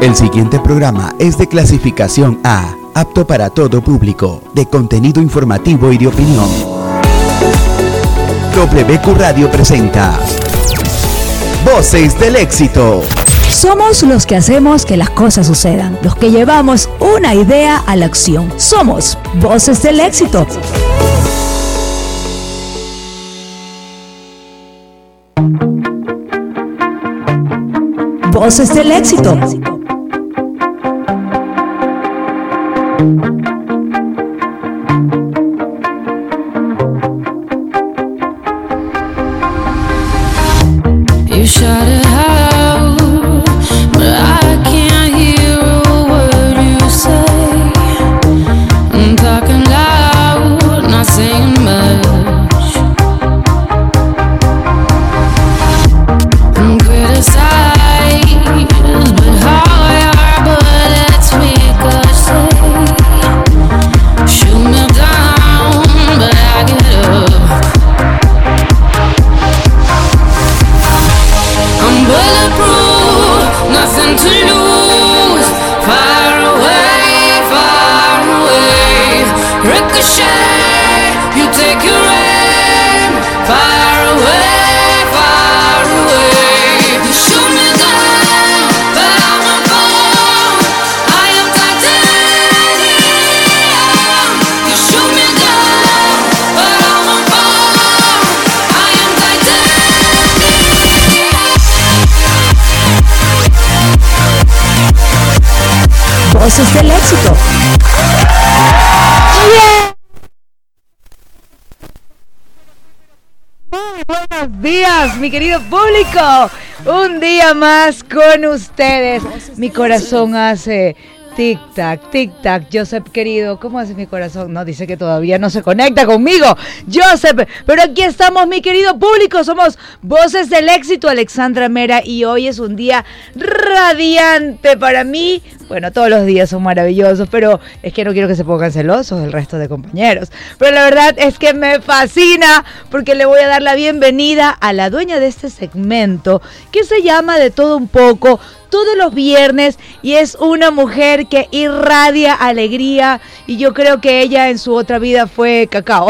El siguiente programa es de clasificación A, apto para todo público, de contenido informativo y de opinión. WQ Radio presenta Voces del éxito. Somos los que hacemos que las cosas sucedan, los que llevamos una idea a la acción. Somos Voces del éxito. Voces del éxito. Thank you. Voces del éxito. Muy buenos días, mi querido público. Un día más con ustedes. Mi corazón hace tic-tac, tic-tac. Joseph, querido, ¿cómo hace mi corazón? No, dice que todavía no se conecta conmigo. Joseph, pero aquí estamos, mi querido público. Somos Voces del Éxito, Alexandra Mera, y hoy es un día radiante para mí. Bueno, todos los días son maravillosos, pero es que no quiero que se pongan celosos el resto de compañeros. Pero la verdad es que me fascina porque le voy a dar la bienvenida a la dueña de este segmento que se llama De todo un poco todos los viernes y es una mujer que irradia alegría y yo creo que ella en su otra vida fue cacao.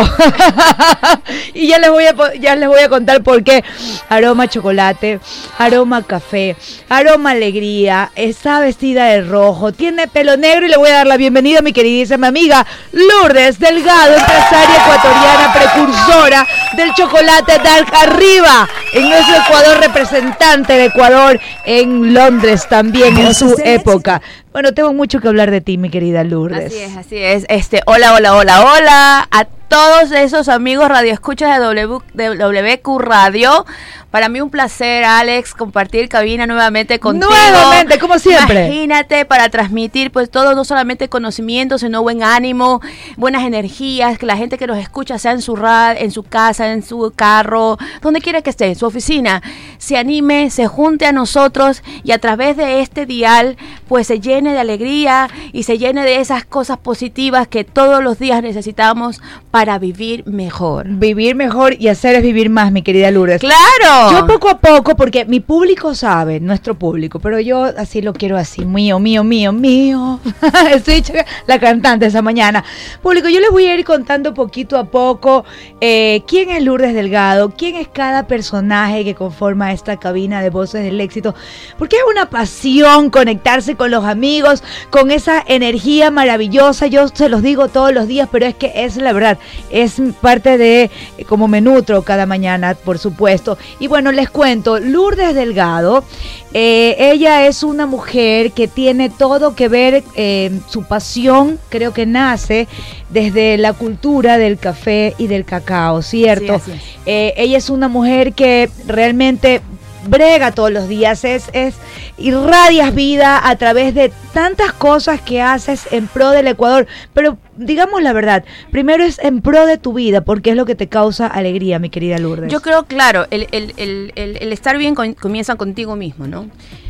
y ya les voy a ya les voy a contar por qué. Aroma chocolate, aroma café, aroma alegría, está vestida de rojo, tiene pelo negro y le voy a dar la bienvenida a mi queridísima amiga Lourdes Delgado, empresaria ecuatoriana precursora del chocolate Dark Arriba en nuestro Ecuador representante de Ecuador en Londres también en su época. Bueno, tengo mucho que hablar de ti, mi querida Lourdes. Así es, así es. Este, hola, hola, hola, hola a todos esos amigos radioescuchas de, w, de WQ Radio. Para mí un placer, Alex, compartir cabina nuevamente contigo. Nuevamente, como siempre. Imagínate para transmitir pues todo, no solamente conocimiento, sino buen ánimo, buenas energías, que la gente que nos escucha sea en su rad, en su casa, en su carro, donde quiera que esté, en su oficina, se anime, se junte a nosotros y a través de este dial pues se llene de alegría y se llene de esas cosas positivas que todos los días necesitamos para vivir mejor. Vivir mejor y hacer es vivir más, mi querida Lourdes. ¡Claro! Yo poco a poco, porque mi público sabe, nuestro público, pero yo así lo quiero así, mío, mío, mío, mío. Estoy hecha la cantante esa mañana. Público, yo les voy a ir contando poquito a poco eh, quién es Lourdes Delgado, quién es cada personaje que conforma esta cabina de voces del éxito, porque es una pasión conectarse con los amigos, con esa energía maravillosa. Yo se los digo todos los días, pero es que es la verdad, es parte de eh, como me nutro cada mañana, por supuesto. Y bueno, les cuento, Lourdes Delgado, eh, ella es una mujer que tiene todo que ver, eh, su pasión creo que nace desde la cultura del café y del cacao, ¿cierto? Sí. Eh, ella es una mujer que realmente brega todos los días, es, es irradias vida a través de tantas cosas que haces en pro del Ecuador, pero digamos la verdad, primero es en pro de tu vida, porque es lo que te causa alegría, mi querida Lourdes. Yo creo, claro, el, el- el- el- estar bien comienza contigo mismo, ¿no?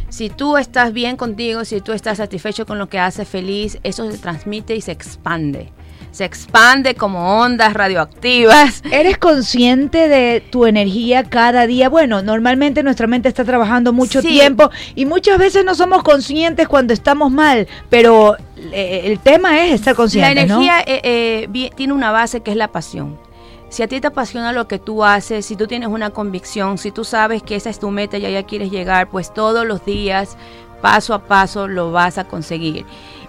Si tú estás bien contigo, si tú estás satisfecho con lo que haces, feliz, eso se transmite y se expande. Se expande como ondas radioactivas. ¿Eres consciente de tu energía cada día? Bueno, normalmente nuestra mente está trabajando mucho Sí. tiempo y muchas veces no somos conscientes cuando estamos mal, pero eh, el tema es estar La conscientes, ¿no? energía eh, eh, tiene una base que es la pasión. Si a ti te apasiona lo que tú haces, si tú tienes una convicción, si tú sabes que esa es tu meta y allá quieres llegar, pues todos los días, paso a paso, lo vas a conseguir.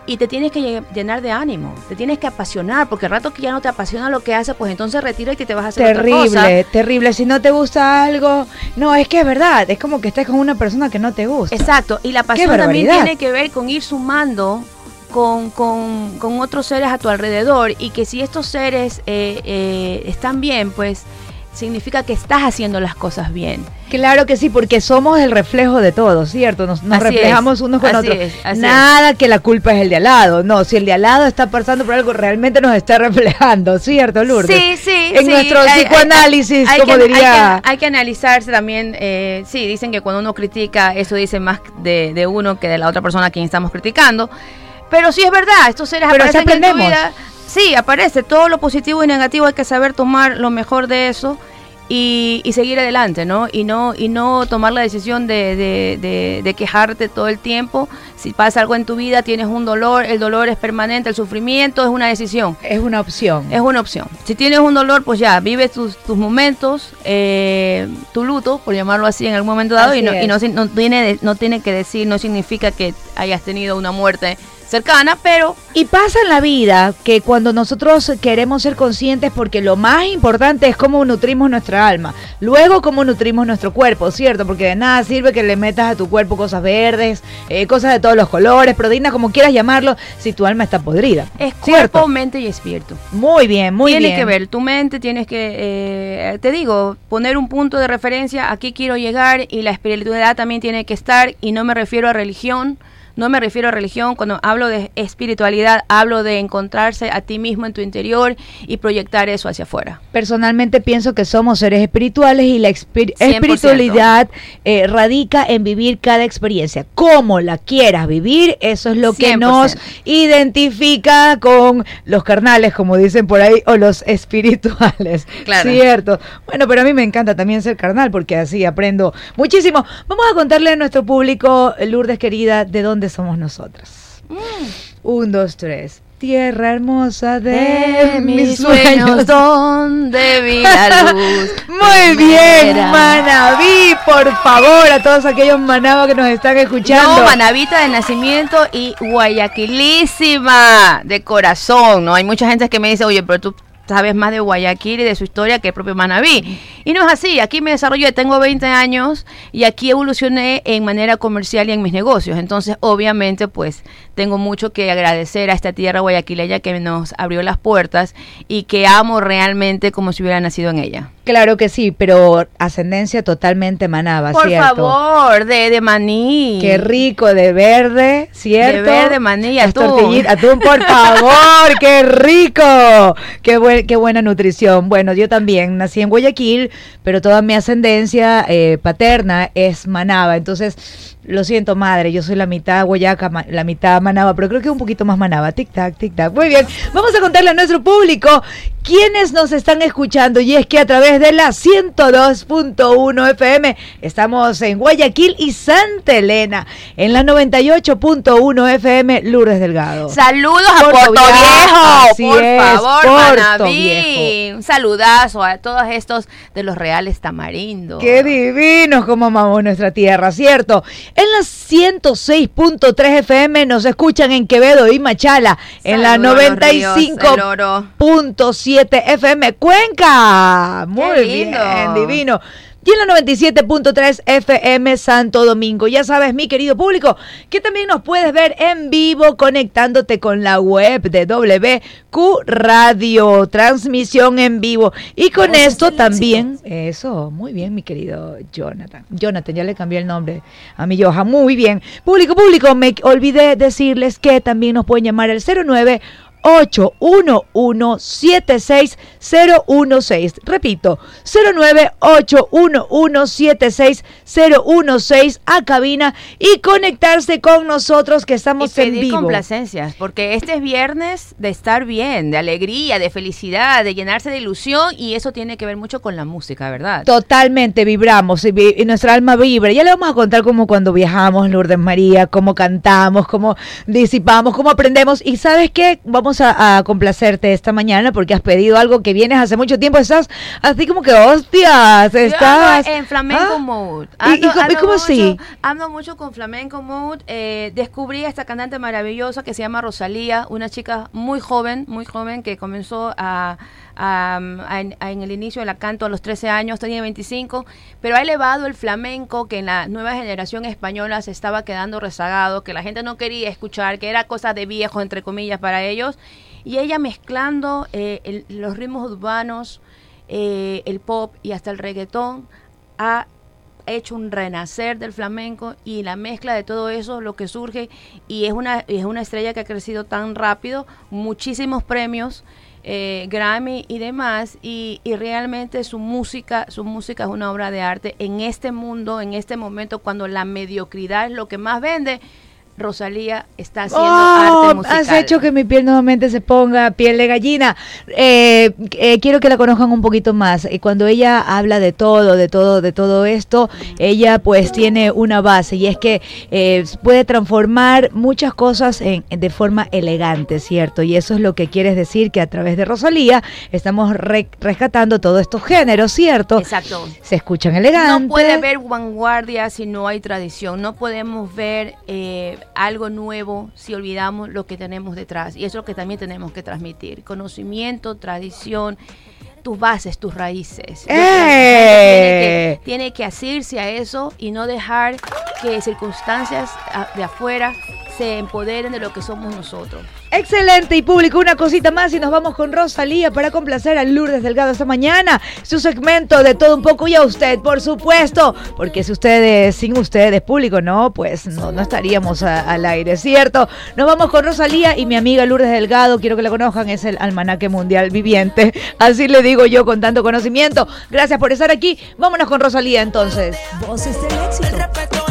Y te tienes que lle- llenar de ánimo, te tienes que apasionar, porque el rato que ya no te apasiona lo que haces, pues entonces retírate y te vas a hacer otra cosa. Terrible, terrible. Si no te gusta algo, no, es que es verdad, es como que estés con una persona que no te gusta. Exacto, y la pasión también tiene que ver con ir sumando con, con- con otros seres a tu alrededor y que si estos seres eh, eh, están bien, pues significa que estás haciendo las cosas bien. Claro que sí, porque somos el reflejo de todo, ¿cierto? Nos, reflejamos es, unos con así otros. es, Nada que la culpa es el de al lado. No, si el de al lado está pasando por algo, realmente nos está reflejando, ¿cierto, Lourdes? Sí, sí. En sí, nuestro hay- psicoanálisis, hay como que- diría. Hay que, hay que analizarse también. eh, sí, dicen que cuando uno critica, eso dice más de, de uno que de la otra persona a quien estamos criticando. Pero sí es verdad, estos seres Pero sí aparecen en tu aprendemos. vida. Sí, aparece todo lo positivo y negativo, hay que saber tomar lo mejor de eso. Y, y seguir adelante, ¿no? Y no y no tomar la decisión de, de- de- de quejarte todo el tiempo. Si pasa algo en tu vida, tienes un dolor, el dolor es permanente, el sufrimiento es una decisión. Es una opción. Es una opción. Si tienes un dolor, pues ya, vive tus, tus momentos, eh, tu luto, por llamarlo así, en algún momento dado, y, no, y no, tiene, no tiene que decir, no significa que hayas tenido una muerte cercana, pero Y pasa en la vida que cuando nosotros queremos ser conscientes, porque lo más importante es cómo nutrimos nuestra alma, luego cómo nutrimos nuestro cuerpo, ¿cierto? Porque de nada sirve que le metas a tu cuerpo cosas verdes, eh, cosas de todos los colores, proteínas, como quieras llamarlo, si tu alma está podrida. es ¿cierto? cuerpo, mente y espíritu. Muy bien, muy Tiene bien. que ver, tu mente tienes que, eh, te digo, poner un punto de referencia, aquí quiero llegar y la espiritualidad también tiene que estar y no me refiero a religión, no me refiero a religión, cuando hablo de espiritualidad hablo de encontrarse a ti mismo en tu interior y proyectar eso hacia afuera. Personalmente pienso que somos seres espirituales y la espir- 100%. espiritualidad eh, radica en vivir cada experiencia. Como la quieras vivir, eso es lo que 100%. nos identifica con los carnales, como dicen por ahí, o los espirituales. Claro. Cierto. Bueno, pero a mí me encanta también ser carnal porque así aprendo muchísimo. Vamos a contarle a nuestro público, Lourdes querida, de dónde somos nosotras. Mm. Un, dos, tres. Tierra hermosa de, De mis sueños. donde vi la luz. Muy bien. Manaví, por favor, a todos aquellos manabas que nos están escuchando. No, Manavita de nacimiento y Guayaquilísima de corazón, ¿no? Hay mucha gente que me dice, oye, pero tú sabes más de Guayaquil y de su historia que el propio Manaví. Y no es así, aquí me desarrollé, tengo 20 años y aquí evolucioné en manera comercial y en mis negocios. Entonces, obviamente, pues tengo mucho que agradecer a esta tierra guayaquileña que nos abrió las puertas y que amo realmente como si hubiera nacido en ella. Claro que sí, pero ascendencia totalmente manaba, Por ¿cierto? favor, de, de maní. Qué rico, de verde, ¿cierto? De verde, maní Las atún. tortillitas, atún, por favor, qué rico. Qué, buen- qué buena nutrición. Bueno, yo también nací en Guayaquil, pero toda mi ascendencia eh, paterna es manaba. Entonces, lo siento, madre, yo soy la mitad guayaca, la mitad manaba, pero creo que un poquito más manaba. Tic tac, tic tac. Muy bien, vamos a contarle a nuestro público quiénes nos están escuchando. Y es que a través de la 102.1 FM estamos en Guayaquil y Santa Elena. En la 98.1 FM, Lourdes Delgado. Saludos a Puerto Puerto Viejo, por es, favor, Puerto Manaví. Viejo. Un saludazo a todos estos de los Reales Tamarindo. Qué divinos como amamos nuestra tierra, ¿cierto? En la 106.3 FM nos escuchan en Quevedo y Machala, en la Saludos a los ríos, el 95. oro. Punto 7 FM Cuenca. Muy bien, divino. Y en la 97.3 FM Santo Domingo. Ya sabes, mi querido público, que también nos puedes ver en vivo conectándote con la web de WQ Radio, transmisión en vivo. Y con esto también, eso, muy bien, mi querido Jonathan. Jonathan, ya le cambié el nombre a mi Johan. Muy bien. Público, público, me olvidé decirles que también nos pueden llamar al 09 0981176016. Repito, 0981176016 a cabina y conectarse con nosotros que estamos y en pedir vivo. complacencias, porque este es viernes de estar bien, de alegría, de felicidad, de llenarse de ilusión y eso tiene que ver mucho con la música, ¿verdad? Totalmente vibramos y, vi- y nuestra alma vibra. Ya le vamos a contar cómo cuando viajamos, Lourdes María, cómo cantamos, cómo disipamos, cómo aprendemos. Y sabes qué, vamos a, a complacerte esta mañana porque has pedido algo que vienes hace mucho tiempo. Estás así como que, hostias, Yo estás ando en flamenco ¿Ah? mode. ¿Y- y cómo- y cómo mucho, así? Ando mucho con flamenco mode. Eh, descubrí a esta cantante maravillosa que se llama Rosalía, una chica muy joven, muy joven que comenzó a, a- en, el inicio de la canto a los 13 años, tenía 25, pero ha elevado el flamenco que en la nueva generación española se estaba quedando rezagado, que la gente no quería escuchar, que era cosa de viejo, entre comillas, para ellos. Y ella mezclando eh, los ritmos urbanos, eh, el pop y hasta el reggaetón, ha hecho un renacer del flamenco y la mezcla de todo eso lo que surge y es una es una estrella que ha crecido tan rápido muchísimos premios eh, Grammy y demás y, y realmente su música su música es una obra de arte en este mundo en este momento cuando la mediocridad es lo que más vende Rosalía está haciendo Oh, arte musical has hecho que mi piel nuevamente se ponga piel de gallina. Eh, eh, quiero que la conozcan un poquito más. Y cuando ella habla de todo, de todo, de todo esto, ella pues tiene una base y es que eh, puede transformar muchas cosas en, de forma elegante, ¿cierto? Y eso es lo que quieres decir que a través de Rosalía estamos re- rescatando todos estos géneros, ¿cierto? exacto Se escuchan elegantes. No puede haber vanguardia si no hay tradición. No podemos ver algo nuevo si olvidamos lo que tenemos detrás. Y eso es lo que también tenemos que transmitir. Conocimiento, tradición, tus bases, tus raíces. Creo que ¡Eh! Tiene que, tiene que asirse a eso y no dejar que circunstancias ah, de afuera se empoderen de lo que somos nosotros. Excelente y público, una cosita más y nos vamos con Rosalía para complacer a Lourdes Delgado esta mañana. Su segmento de todo un poco y a usted, por supuesto, porque si ustedes, sin ustedes, público, no, pues no, no estaríamos a- al aire, ¿cierto? Nos vamos con Rosalía y mi amiga Lourdes Delgado, quiero que la conozcan, es el almanaque mundial viviente. Así le digo yo con tanto conocimiento. Gracias por estar aquí. Vámonos con Rosalía entonces. Voces del El éxito.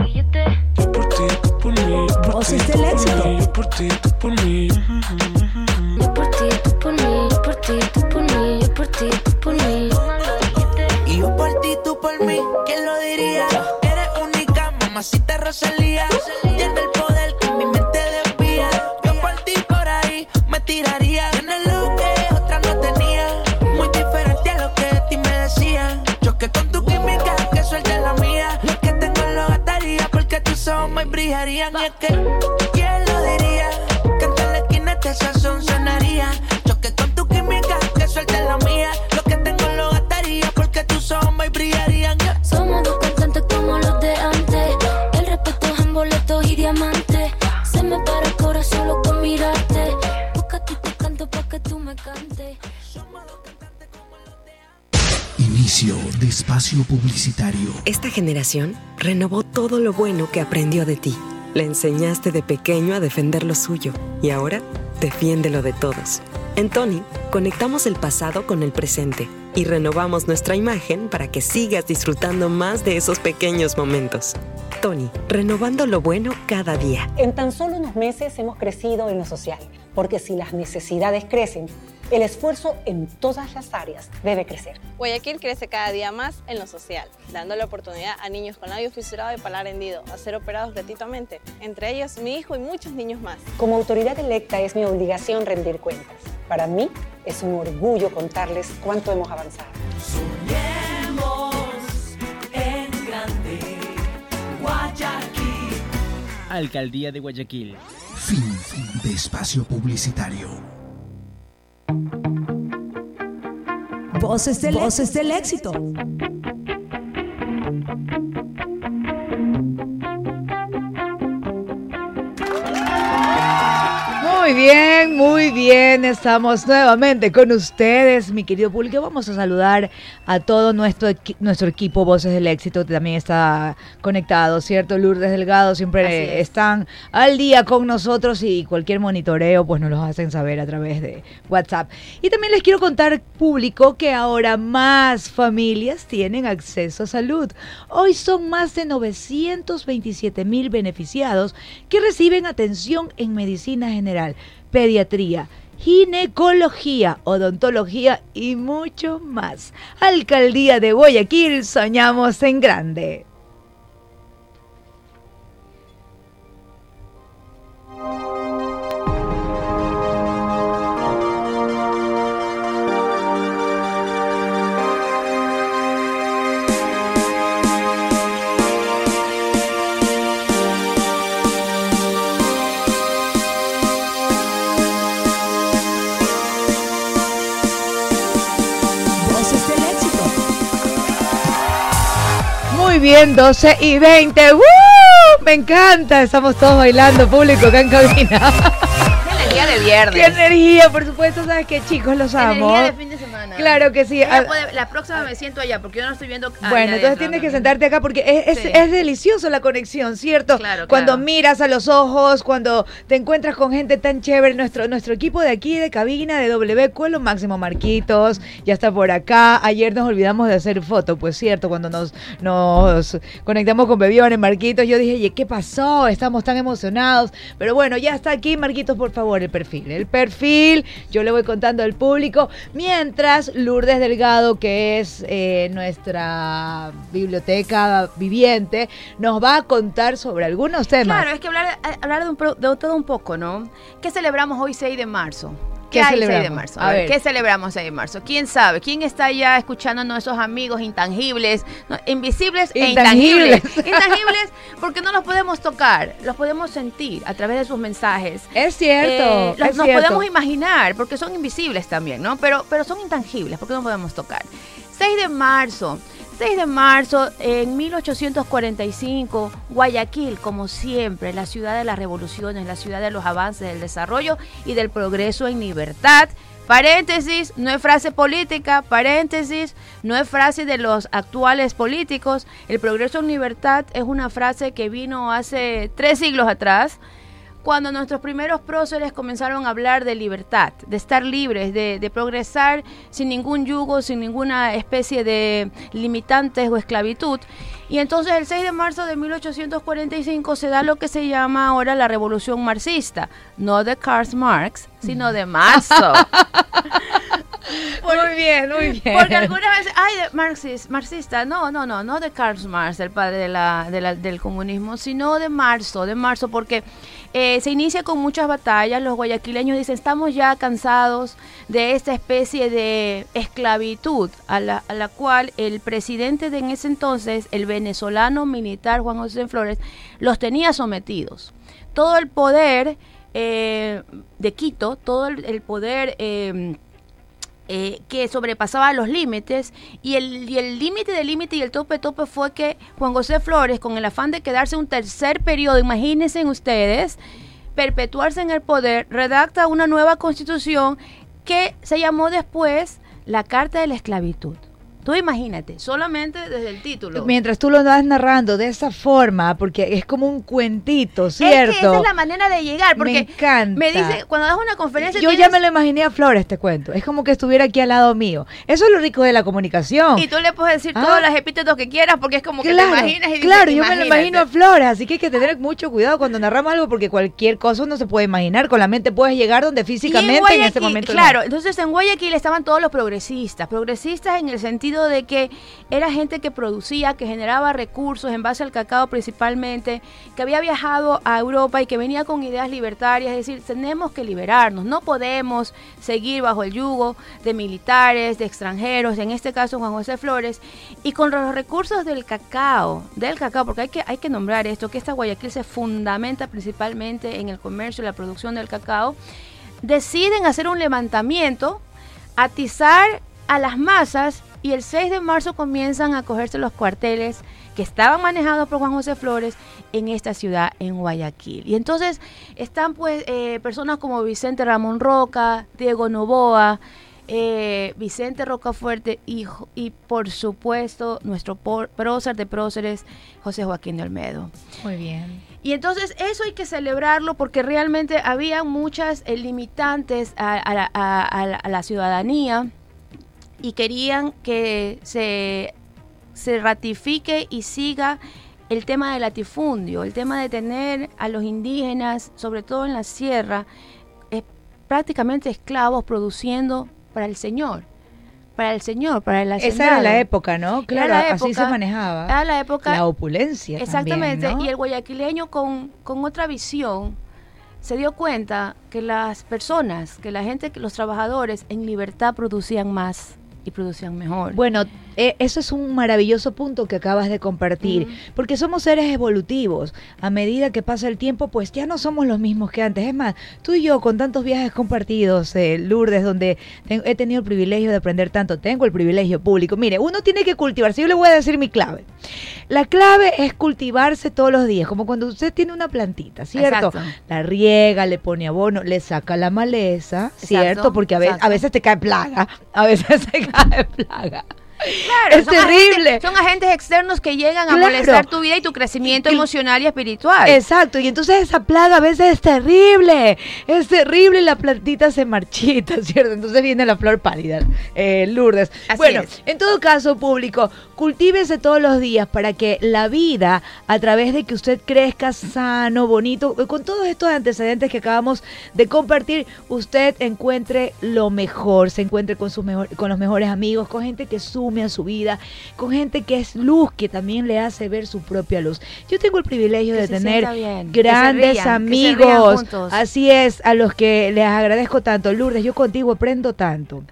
Generación renovó todo lo bueno que aprendió de ti. Le enseñaste de pequeño a defender lo suyo y ahora defiende lo de todos. En Tony, conectamos el pasado con el presente y renovamos nuestra imagen para que sigas disfrutando más de esos pequeños momentos. Tony, renovando lo bueno cada día. En tan solo unos meses hemos crecido en lo social, porque si las necesidades crecen, el esfuerzo en todas las áreas debe crecer. Guayaquil crece cada día más en lo social, dando la oportunidad a niños con labio fisurado y paladar hendido a ser operados gratuitamente, entre ellos mi hijo y muchos niños más. Como autoridad electa es mi obligación rendir cuentas. Para mí es un orgullo contarles cuánto hemos avanzado. Alcaldía de Guayaquil. Fin de espacio publicitario. Voces del, Voces del éxito. Muy bien, muy bien. Estamos nuevamente con ustedes, mi querido público. Vamos a saludar a todo nuestro, nuestro equipo Voces del Éxito, que también está conectado, ¿cierto? Lourdes Delgado siempre es. están al día con nosotros y cualquier monitoreo pues nos los hacen saber a través de WhatsApp. Y también les quiero contar, público, que ahora más familias tienen acceso a salud. Hoy son más de 927 mil beneficiados que reciben atención en medicina general, pediatría, ginecología, odontología y mucho más. Alcaldía de Guayaquil, soñamos en grande. Muy bien, 12 y 20. ¡Woo! Me encanta. Estamos todos bailando, público acá en cabina. Energía de ¡Qué viernes. energía! Por supuesto, ¿sabes qué, chicos? Los amo. Energía de fin Claro que sí. Ella Ah, puede- la próxima me siento allá porque yo no estoy viendo. Bueno, entonces tienes que sentarte acá porque es, es, Sí. es delicioso la conexión, ¿cierto? Claro, Cuando claro. miras a los ojos, cuando te encuentras con gente tan chévere, nuestro, nuestro equipo de aquí de cabina de W, Cuelo Máximo Marquitos, ya está por acá. Ayer nos olvidamos de hacer foto, pues cierto, cuando nos, nos conectamos con Bebiones, Marquitos, yo dije, "Oye, ¿qué pasó? Estamos tan emocionados. Pero bueno, ya está aquí, Marquitos, por favor, el perfil. El perfil, yo le voy contando al público. Mientras Lourdes Delgado, que es eh, nuestra biblioteca viviente, nos va a contar sobre algunos temas. Claro, es que hablar, eh, de, de todo un poco, ¿no? ¿Qué celebramos hoy 6 de marzo? ¿Qué hay 6 de celebramos? marzo? A A ver, ver. ¿qué celebramos 6 de marzo? ¿Quién sabe? ¿Quién está ya escuchando a nuestros amigos intangibles, no, invisibles e Intangibles. intangibles? intangibles porque no los podemos tocar, los podemos sentir a través de sus mensajes. Es cierto, Eh, los- es nos cierto. podemos imaginar porque son invisibles también, ¿no? Pero, pero son intangibles porque no podemos tocar. 6 de marzo. 6 de marzo, en 1845, Guayaquil, como siempre, la ciudad de las revoluciones, la ciudad de los avances, del desarrollo y del progreso en libertad. Paréntesis, no es frase política, paréntesis, no es frase de los actuales políticos. El progreso en libertad es una frase que vino hace tres siglos atrás, cuando nuestros primeros próceres comenzaron a hablar de libertad, de estar libres, de, de progresar sin ningún yugo, sin ninguna especie de limitantes o esclavitud. Y entonces el 6 de marzo de 1845 se da lo que se llama ahora la revolución marxista, no de Karl Marx, sino de marzo. muy bien, muy bien. Porque algunas veces, ay, de marxis- marxista, no, no, no, no de Karl Marx, el padre de la, de la- del comunismo, sino de marzo, de marzo, porque eh, se inicia con muchas batallas, los guayaquileños dicen, estamos ya cansados de esta especie de esclavitud a la, a la cual el presidente de en ese entonces, el venezolano militar Juan José Flores, los tenía sometidos. Todo el poder eh, de Quito, todo el, poder... eh, eh, que sobrepasaba los límites y el límite del límite y el tope tope fue que Juan José Flores con el afán de quedarse un tercer periodo, imagínense ustedes, perpetuarse en el poder, redacta una nueva constitución que se llamó después la Carta de la Esclavitud. Tú imagínate, solamente desde el título. Mientras tú lo vas narrando de esa forma, porque es como un cuentito, ¿cierto? Es que esa es la manera de llegar, porque me encanta. me dice, cuando das una conferencia Yo ya me lo imaginé a Flores, te cuento. Es como que estuviera aquí al lado mío. Eso es lo rico de la comunicación. Y tú le puedes decir Ah. todos los epítetos que quieras porque es como que te imaginas y dices, claro, yo me lo imagino a Flores, así que hay que tener mucho cuidado cuando narramos algo porque cualquier cosa uno se puede imaginar, con la mente puedes llegar donde Y en físicamente en, este momento no. Claro, entonces en Guayaquil estaban todos los progresistas, progresistas en el sentido de que era gente que producía, que generaba recursos en base al cacao principalmente, que había viajado a Europa y que venía con ideas libertarias, es decir, tenemos que liberarnos, no podemos seguir bajo el yugo de militares, de extranjeros, en este caso Juan José Flores, y con los recursos del cacao, del cacao, porque hay que, hay que nombrar esto, que esta Guayaquil se fundamenta principalmente en el comercio y la producción del cacao, deciden hacer un levantamiento, atizar a las masas y el 6 de marzo comienzan a cogerse los cuarteles que estaban manejados por Juan José Flores en esta ciudad, en Guayaquil. Y entonces están pues eh, personas como Vicente Ramón Roca, Diego Novoa, eh, Vicente Rocafuerte y, y por supuesto nuestro por- prócer de próceres, José Joaquín de Olmedo. Muy bien. Y entonces eso hay que celebrarlo porque realmente había muchas eh, limitantes a, a a- a la ciudadanía y querían que se, se ratifique y siga el tema del latifundio, el tema de tener a los indígenas, sobre todo en la sierra, prácticamente esclavos produciendo para el Señor. Para el Señor, para el Esa era hacendado. la época, ¿no? Claro, la así se manejaba. Era la época. La opulencia Exactamente. también, ¿no? Y el guayaquileño con, con otra visión se dio cuenta que las personas, que la gente, que los trabajadores en libertad producían más y producían mejor. Bueno, eh, eso es un maravilloso punto que acabas de compartir, porque somos seres evolutivos. A medida que pasa el tiempo, pues ya no somos los mismos que antes. Es más, tú y yo con tantos viajes compartidos, eh, Lourdes, donde he tenido el privilegio de aprender tanto, tengo el privilegio público. Mire, uno tiene que cultivarse. Yo le voy a decir mi clave. La clave es cultivarse todos los días, como cuando usted tiene una plantita, ¿cierto? Exacto. La riega, le pone abono, le saca la maleza, ¿cierto? Exacto, Porque a, ve- exacto. a veces te cae plaga, a veces te cae plaga. Claro, es son terrible. agentes- son agentes externos que llegan a molestar tu vida y tu crecimiento Y- emocional y espiritual. Exacto, y entonces esa plaga a veces es terrible, es terrible y la plantita se marchita, ¿cierto? Entonces viene la flor pálida, eh, Lourdes. Así bueno, es. en todo caso, público, cultívese todos los días para que la vida, a través de que usted crezca sano, bonito, con todos estos antecedentes que acabamos de compartir, usted encuentre lo mejor, se encuentre con, sus mejor, con los mejores amigos, con gente que sume a su vida, con gente que es luz, que también le hace ver su propia luz. Yo tengo el privilegio Que de tener bien, grandes rían, amigos. Así es, a los que les agradezco tanto. Lourdes, yo contigo aprendo tanto.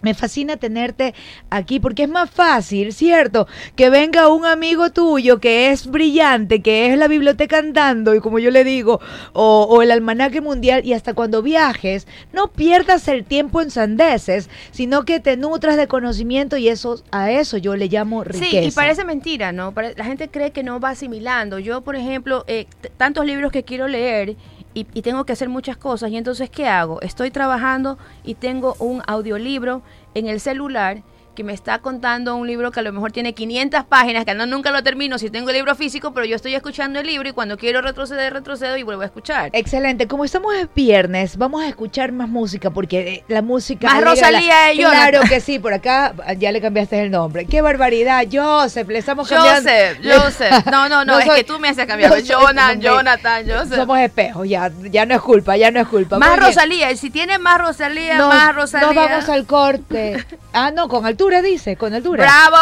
Me fascina tenerte aquí porque es más fácil, ¿cierto? Que venga un amigo tuyo que es brillante, que es la biblioteca andando, y como yo le digo, o, o el almanaque mundial, y hasta cuando viajes, no pierdas el tiempo en sandeces, sino que te nutras de conocimiento y eso a eso yo le llamo riqueza. Sí, y parece mentira, ¿no? La gente cree que no va asimilando. Yo, por ejemplo, eh, tantos libros que quiero leer y, y tengo que hacer muchas cosas. Y entonces, ¿qué hago? Estoy trabajando y tengo un audiolibro en el celular que me está contando un libro que a lo mejor tiene 500 páginas, que no, nunca lo termino si tengo el libro físico, pero yo estoy escuchando el libro y cuando quiero retroceder, retrocedo y vuelvo a escuchar. Excelente, como estamos en viernes, vamos a escuchar más música porque eh, la música Más Rosalía de Jonathan. Claro que sí, por acá ah, ya le cambiaste el nombre. Qué barbaridad, Joseph, le estamos cambiando. Joseph, Joseph. No, no, no, es soy- que tú me haces cambiar. soy- Jonathan, hombre, Jonathan, Joseph. Somos espejos, ya, ya no es culpa, ya no es culpa. Más bien. Rosalía, y si tiene más Rosalía, más Rosalía. Nos vamos al corte. Ah, no, con altura dice, con altura. ¡Bravo!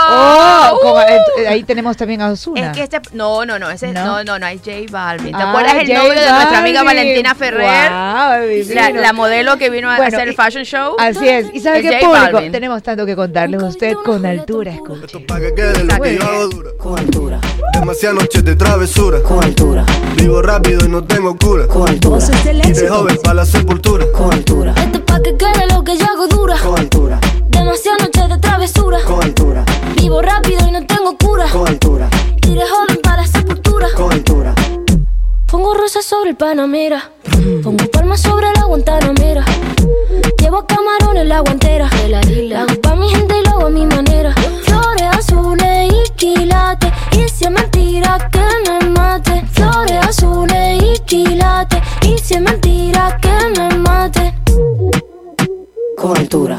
Oh, con- ¡Uh! eh, ahí tenemos también a Osuna. Es que este, no, no, no, ese, ¿No? no, no, no, es J Balvin. ¿Te Ah, acuerdas el J novio de nuestra amiga. Valentina Ferrer? Guau, la, la modelo que vino a Bueno, hacer el fashion show. Así es. ¿Y sabe Es qué público? Balvin. Tenemos tanto que contarles. Usted con altura, escuche. Pa' que quede lo Muy que yo bien. hago dura. Con altura. Demasiadas noches de travesura. Con altura. Vivo rápido y no tengo cura. Con altura. Y de joven para la sepultura. Con altura. Esto es pa' que quede lo que yo hago dura. Con altura. Demasiadas noches de travesura. Con altura. Vivo rápido y no tengo cura. Con altura. De joven para la sepultura. Con altura. Pongo rosas sobre el Panamera. Pongo palmas sobre la Guantanamera. Llevo camarones en la guantera. La hago pa' mi gente y lo hago a mi manera. Flores azules y quilates. Y si es mentira que me mate. Flores azules y quilates. Y si es mentira que me mate. Con altura.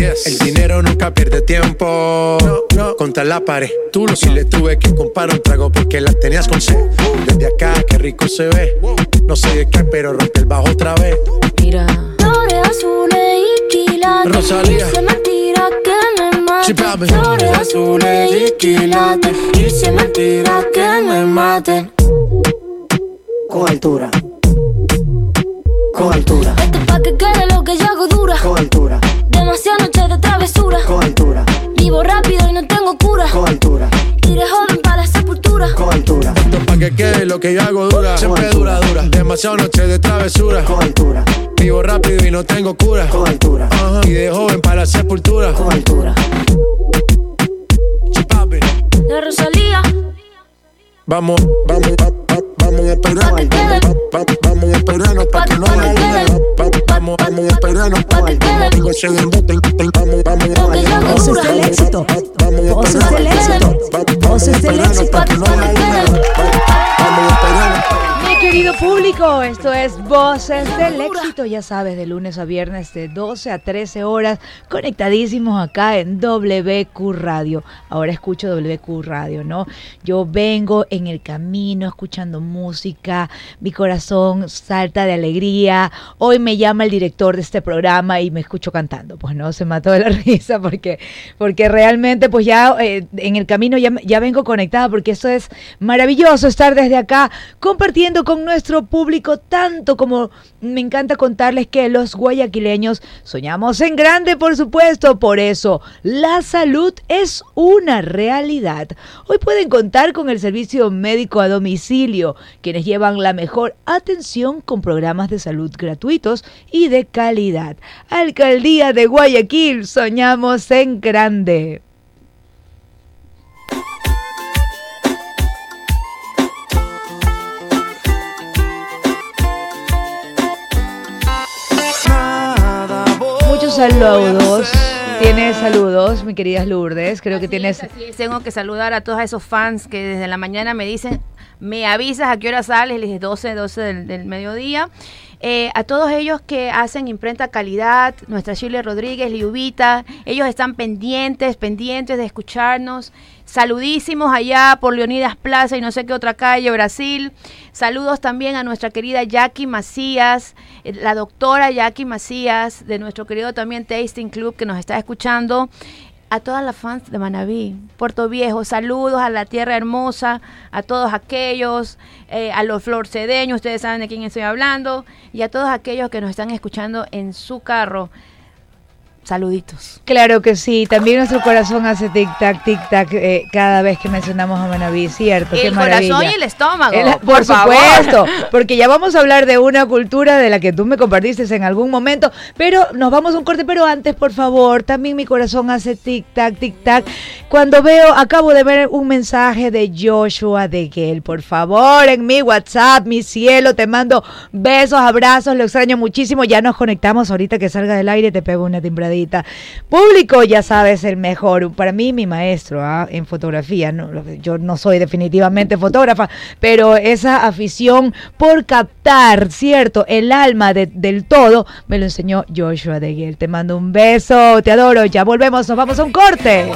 Yes. El dinero nunca pierde tiempo. Contra la pared. Tú lo si le tuve que comprar un trago porque la tenías con sed. Desde acá, qué rico se ve. No sé de qué, pero rompe el bajo otra vez. Flores azules y quilates. Rosalía. Y si es mentira que me mate. mate. Flores azules y quilates. Y si es mentira que me maten. Con altura. Con altura. Esto es pa' que quede lo que yo hago dura. Con altura. Demasiadas noches de travesura. Con altura. Vivo rápido y no tengo cura. Con altura. Iré joven para la sepultura. Con altura. Esto pa' que quede lo que yo hago dura. Siempre dura, dura. Demasiado noche de travesura. Con altura. Vivo rápido y no tengo cura. Con altura. Ajá. Y de joven para la sepultura. Con altura. La Rosalía. Vamos, vamos, va- va- vamos a esperarnos. Va- va- Vamos a esperarnos pa' que no haya luna. Vamos, vamos a esperarnos. Digo, ese dembow, ten- ten- Vamos, vamos, Voces dura. del éxito. éxito. Voces vamos a esperarnos éxito. pa' que no haya luna. Vamos a esperarnos. Querido público, esto es Voces del Éxito, ya sabes, de lunes a viernes de 12 a 13 horas, conectadísimos acá en WQ Radio. Ahora escucho WQ Radio, ¿no? Yo vengo en el camino escuchando música, mi corazón salta de alegría. Hoy me llama el director de este programa y me escucho cantando, pues no, se mató de la risa porque, porque realmente pues ya eh, en el camino ya, ya vengo conectada porque esto es maravilloso estar desde acá compartiendo con nuestro público tanto como me encanta contarles que los guayaquileños soñamos en grande, por supuesto, por eso la salud es una realidad. Hoy pueden contar con el servicio médico a domicilio, quienes llevan la mejor atención con programas de salud gratuitos y de calidad. Alcaldía de Guayaquil, soñamos en grande. Saludos. Tienes saludos, mi querida Lourdes. Creo que tienes. Tengo que saludar a todos esos fans que desde la mañana me dicen, me avisas a qué hora sales, les dije 12, 12 del, del mediodía. Eh, a todos ellos que hacen imprenta calidad, nuestra Chile Rodríguez, Liubita, ellos están pendientes, pendientes de escucharnos. Saludísimos allá por Leonidas Plaza y no sé qué otra calle, Brasil. Saludos también a nuestra querida Jackie Macías, eh, la doctora Jackie Macías, de nuestro querido también Tasting Club que nos está escuchando a todas las fans de Manabí, Puerto Viejo, saludos a la tierra hermosa, a todos aquellos, eh, a los florcedeños, ustedes saben de quién estoy hablando, y a todos aquellos que nos están escuchando en su carro. Saluditos. Claro que sí, también nuestro corazón hace tic-tac, tic-tac eh, cada vez que mencionamos a Manaví, ¿cierto? Qué El corazón y el estómago. El- por, supuesto, porque ya vamos a hablar de una cultura de la que tú me compartiste en algún momento, pero nos vamos a un corte, pero antes, por favor, también mi corazón hace tic-tac, tic-tac. Cuando veo, acabo de ver un mensaje de Joshua de Gel, por favor, en mi WhatsApp, mi cielo, te mando besos, abrazos, lo extraño muchísimo, ya nos conectamos ahorita que salga del aire, te pego una Público, ya sabes, el mejor, para mí mi maestro ¿ah? en fotografía, no, yo no soy definitivamente fotógrafa, pero esa afición por captar, ¿cierto? El alma de- del todo, me lo enseñó Joshua de Gel. Te mando un beso, te adoro, ya volvemos, nos vamos a un corte.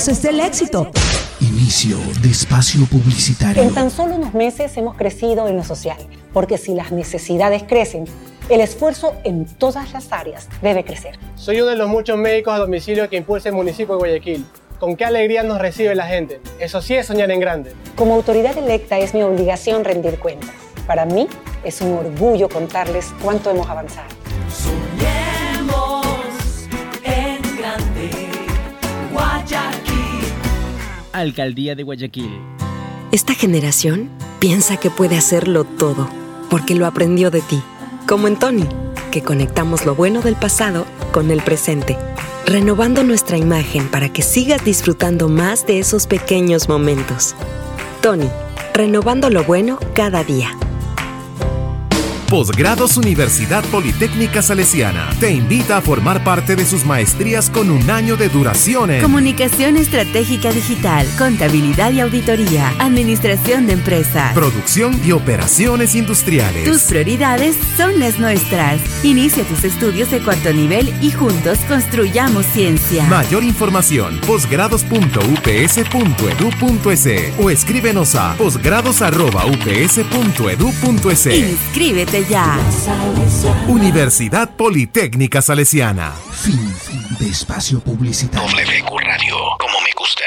Voces del éxito. Inicio de espacio publicitario. En tan solo unos meses hemos crecido en lo social, porque si las necesidades crecen, el esfuerzo en todas las áreas debe crecer. Soy uno de los muchos médicos a domicilio que impulsa el municipio de Guayaquil. Con qué alegría nos recibe la gente. Eso sí es soñar en grande. Como autoridad electa es mi obligación rendir cuentas. Para mí es un orgullo contarles cuánto hemos avanzado. Alcaldía de Guayaquil. Esta generación piensa que puede hacerlo todo, porque lo aprendió de ti, como en Tony, que conectamos lo bueno del pasado con el presente, renovando nuestra imagen para que sigas disfrutando más de esos pequeños momentos. Tony, renovando lo bueno cada día. Posgrados Universidad Politécnica Salesiana te invita a formar parte de sus maestrías con un año de duración en Comunicación Estratégica Digital, Contabilidad y Auditoría, Administración de Empresa. producción y operaciones industriales. Tus prioridades son las nuestras. Inicia tus estudios de cuarto nivel y juntos construyamos ciencia. Mayor información, posgrados.ups.edu.es o escríbenos a posgrados.ups.edu.es. Inscríbete ya. Universidad Politécnica Salesiana. Fin de espacio publicitario. WQ Radio, como me gusta.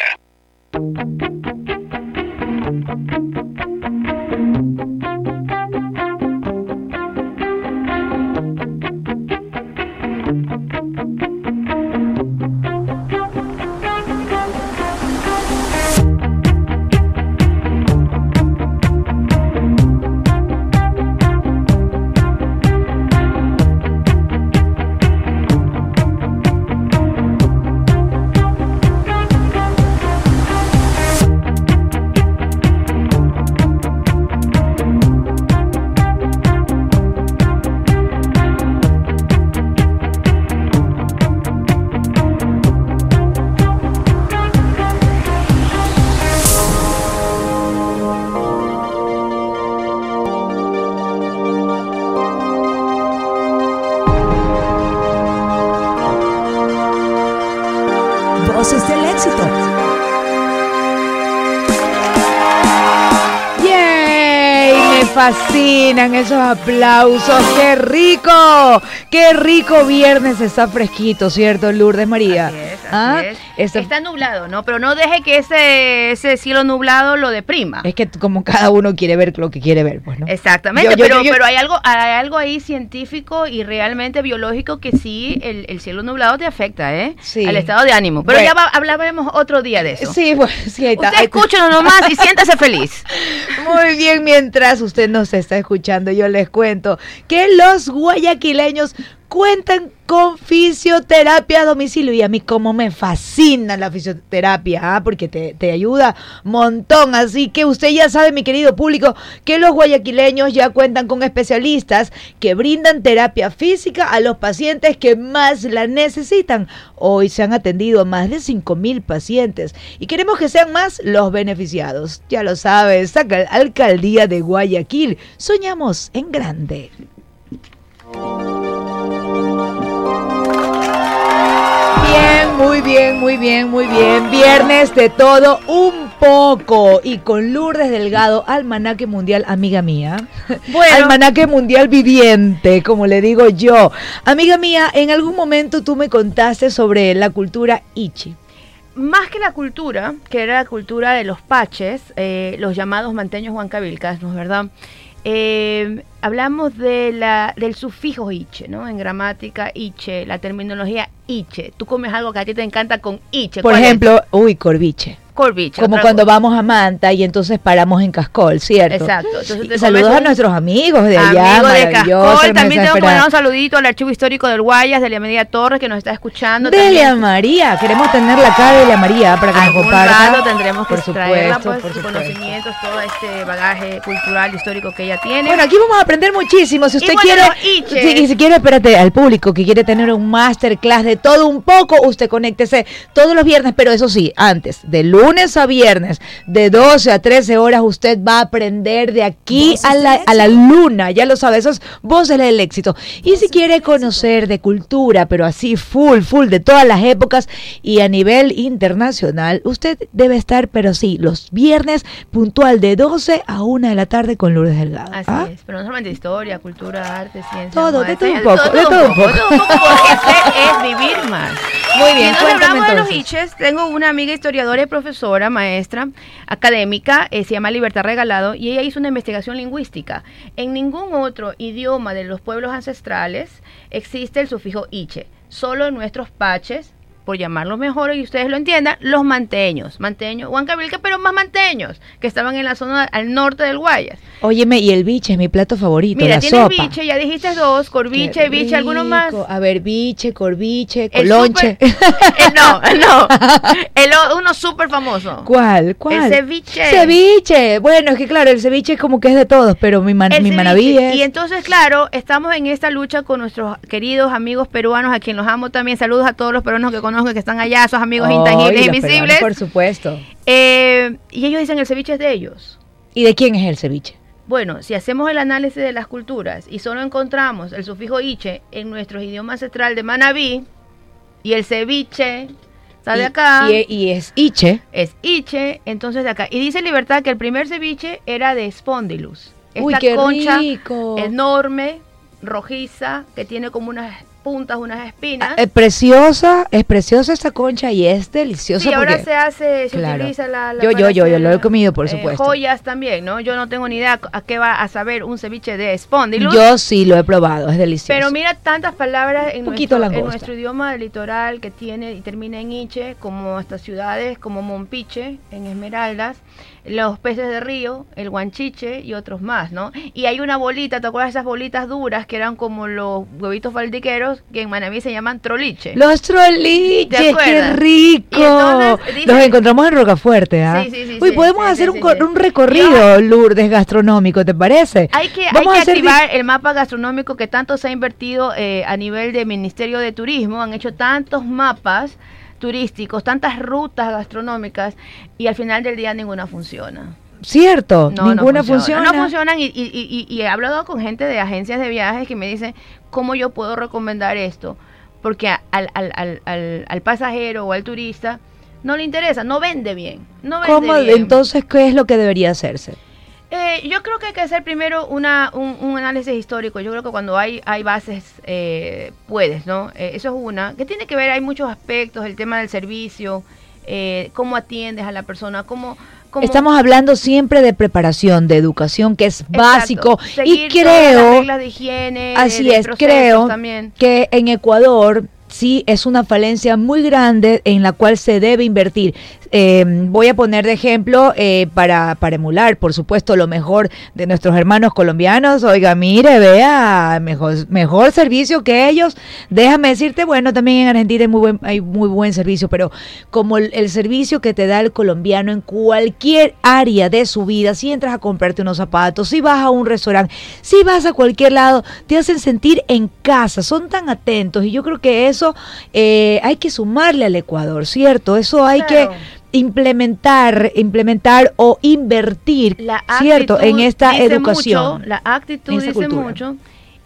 Fascinan esos aplausos. ¡Qué rico! ¡Qué rico viernes! Está fresquito, ¿cierto, Lourdes María? ¿Ah? Así es. Este- Está nublado, ¿no? Pero no deje que ese, ese cielo nublado lo deprima. Es que como cada uno quiere ver lo que quiere ver, pues, ¿no? Exactamente, Yo- yo- pero, yo- yo- pero hay algo hay algo ahí científico y realmente biológico que sí, el, el cielo nublado te afecta, ¿eh? Sí. Al estado de ánimo. Pero Bueno. ya va- hablaremos otro día de eso. Sí, pues, sí, ahí está. Usted escúchelo nomás y siéntase feliz. Muy bien, mientras usted nos está escuchando, yo les cuento que los guayaquileños cuentan con fisioterapia a domicilio y a mí como me fascina la fisioterapia, ¿ah? porque te, te ayuda montón, así que usted ya sabe, mi querido público, que los guayaquileños ya cuentan con especialistas que brindan terapia física a los pacientes que más la necesitan. Hoy se han atendido a más de 5 mil pacientes y queremos que sean más los beneficiados. Ya lo sabes, saca alcaldía de Guayaquil. Soñamos en grande. Bien, muy bien, muy bien, muy bien. Viernes de todo un poco y con Lourdes Delgado, almanaque mundial, amiga mía. Bueno. Almanaque mundial viviente, como le digo yo. Amiga mía, en algún momento tú me contaste sobre la cultura Ichi. Más que la cultura, que era la cultura de los paches, eh, los llamados manteños huancavilcas, ¿no es verdad? Eh, hablamos de la, del sufijo iche, ¿no? En gramática, iche, la terminología iche. Tú comes algo que a ti te encanta con iche. Por ejemplo, uy, corviche. Como cuando cosa. vamos a Manta y entonces paramos en Cascol, ¿cierto? Exacto. Entonces saludos a nuestros amigos de allá, Amigo de Cascol, también tengo que mandar un saludito al Archivo Histórico del Guayas, de la Media Torres, que nos está escuchando. Delia también. María, queremos tenerla acá, Delia María, para que nos Algún comparta. rato tendremos que por traerla, supuesto, pues, por sus supuesto. conocimientos, todo este bagaje cultural, histórico que ella tiene. Bueno, aquí vamos a aprender muchísimo. Si usted quiere, y si quiere, espérate, al público que quiere tener un masterclass de todo un poco, usted conéctese todos los viernes, pero eso sí, antes, de lunes a viernes, de 12 a 13 horas, usted va a aprender de aquí a la, a la luna, ya lo sabe, esas voces del éxito. Y si quiere conocer de cultura, pero así full, full, de todas las épocas y a nivel internacional, usted debe estar, pero sí, los viernes puntual de 12 a 1 de la tarde con Lourdes Delgado. Así ¿Ah? es, pero no solamente historia, cultura, arte, ciencia. Todo, de todo un poco, de todo un poco. todo un poco, porque es vivir más. Muy bien, entonces cuéntame hablamos de los entonces. iches. Tengo una amiga historiadora y profesora, maestra, académica, eh, se llama Libertad Regalado, y ella hizo una investigación lingüística. En ningún otro idioma de los pueblos ancestrales existe el sufijo iche. Solo en nuestros paches por llamarlo mejor y ustedes lo entiendan, los manteños, manteños, Huancavilca, pero más manteños, que estaban en la zona al norte del Guayas. Óyeme, y el biche es mi plato favorito, Mira, la tienes sopa. biche, ya dijiste dos, corviche, Qué biche, algunos más. A ver, biche, corviche, El colonche. Eh, no, no, el, o- uno súper famoso. ¿Cuál? ¿Cuál? El ceviche. Ceviche. Bueno, es que claro, el ceviche es como que es de todos, pero mi, man- El mi es... Y entonces, claro, estamos en esta lucha con nuestros queridos amigos peruanos, a quien los amo también. Saludos a todos los peruanos que conozco que están allá, esos amigos Ay, intangibles e invisibles. Por supuesto. Eh, y ellos dicen el ceviche es de ellos. ¿Y de quién es el ceviche? Bueno, si hacemos el análisis de las culturas y solo encontramos el sufijo iche en nuestros idiomas ancestral de Manabí y el ceviche está de Y- acá. Y, y es iche. es iche, entonces de acá. Y dice Libertad que el primer ceviche era de Spondylus. Esta Uy, qué concha rico. enorme, rojiza, que tiene como unas puntas, unas espinas. Es preciosa, es preciosa esta concha y es deliciosa Sí, ahora se hace, se Claro. utiliza la, la Yo, yo, yo, yo lo he comido, por eh, supuesto. joyas también, ¿no? Yo no tengo ni idea a qué va a saber un ceviche de Spondylus. Yo sí lo he probado, es delicioso. Pero mira tantas palabras en, poquito nuestro, en nuestro idioma del litoral que tiene y termina en iche, como estas ciudades como Mompiche, en Esmeraldas, los peces de río, el guanchiche y otros más, ¿no? Y hay una bolita, ¿te acuerdas de esas bolitas duras que eran como los huevitos faldiqueros que en Manaví se llaman troliche? Los ¿Te troliches, qué rico. Y entonces dice- Los encontramos en Rocafuerte, ¿ah? Sí, sí, sí, Uy, podemos hacer un, un recorrido, Lourdes, gastronómico, ¿te parece? Hay que, hay Vamos que a activar el mapa gastronómico que tanto se ha invertido eh, a nivel de Ministerio de Turismo. Han hecho tantos mapas turísticos, tantas rutas gastronómicas y al final del día ninguna funciona. Cierto, No, no ninguna funciona. No funcionan y, y- y- y he hablado con gente de agencias de viajes que me dicen cómo yo puedo recomendar esto. Porque al, al, al, al, pasajero o al turista no le interesa, no vende bien. No vende ¿Cómo, bien. entonces, qué es lo que debería hacerse? Eh, yo creo que hay que hacer primero una, un, un análisis histórico. Yo creo que cuando hay, hay bases, eh, puedes, ¿no? Eh, eso es una. Que tiene que ver, hay muchos aspectos, el tema del servicio, eh, cómo atiendes a la persona, cómo... Estamos hablando siempre de preparación, de educación, que es Exacto. básico. Seguir y las creo, de higiene, así de es, creo también. que en Ecuador sí es una falencia muy grande en la cual se debe invertir. Eh, voy a poner de ejemplo eh, para, para emular, por supuesto, lo mejor de nuestros hermanos colombianos. Oiga, mire, vea, mejor, mejor servicio que ellos. Déjame decirte, bueno, también en Argentina hay muy buen, hay muy buen servicio, pero como el, el servicio que te da el colombiano en cualquier área de su vida, si entras a comprarte unos zapatos, si vas a un restaurante, si vas a cualquier lado, te hacen sentir en casa, son tan atentos y yo creo que eso eh, hay que sumarle al Ecuador, ¿cierto? Eso hay que implementar, implementar o invertir, La ¿cierto? En esta educación. mucho, la actitud dice cultura. mucho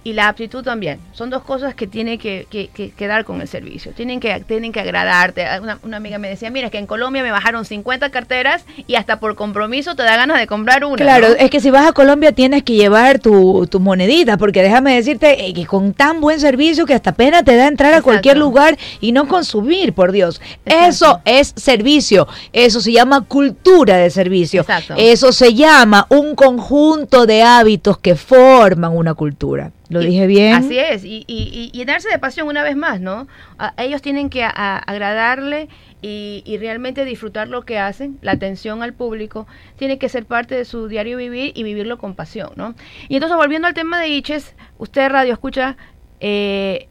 y la aptitud también. Son dos cosas que tienen que, que, que- que dar con el servicio. Tienen que, tienen que agradarte. Una, una amiga me decía, mira, es que en Colombia me bajaron 50 carteras y hasta por compromiso te da ganas de comprar una. Claro, ¿no? es que si vas a Colombia tienes que llevar tu, tu monedita, porque déjame decirte eh, que con tan buen servicio que hasta pena te da entrar a cualquier lugar y no consumir, por Dios. Eso es servicio, eso se llama cultura de servicio, Exacto. eso se llama un conjunto de hábitos que forman una cultura. ¿Lo dije bien? Así es, y, y, y llenarse de pasión una vez más, ¿no? A- ellos tienen que a- a- agradarle y, y realmente disfrutar lo que hacen, la atención al público, tiene que ser parte de su diario vivir y vivirlo con pasión, ¿no? Y entonces volviendo al tema de Iches, usted radio escucha eh,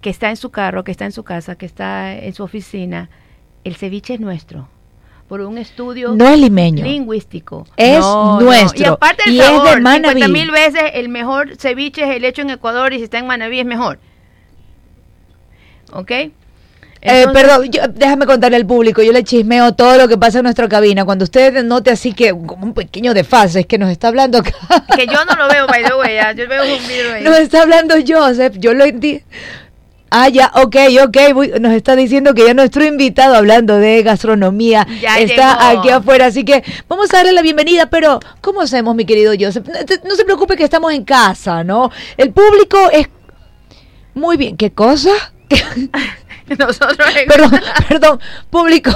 que está en su carro, que está en su casa, que está en su oficina, el ceviche es nuestro. Por un estudio No es limeño. lingüístico. Es No, no. nuestro. Y aparte el Y es de sabor, Manabí. 50 mil veces el mejor ceviche es el hecho en Ecuador y si está en Manaví es mejor. ¿Ok? Eh, Entonces- perdón, yo- déjame contarle al público, yo le chismeo todo lo que pasa en nuestra cabina. Cuando usted note así que como un pequeño desfase, es que nos está hablando acá. Que yo no lo veo, by the way, ya, yo veo un video ahí. Nos está hablando Joseph, yo lo entiendo. Ah, ya, ok, ok, voy- nos está diciendo que ya nuestro invitado hablando de gastronomía Ya está llegó. aquí afuera, así que vamos a darle la bienvenida, pero ¿cómo hacemos, mi querido Joseph? No, se preocupe que estamos en casa, ¿no? El público es... Muy bien, ¿qué cosa? Nosotros en- Perdón, perdón, público,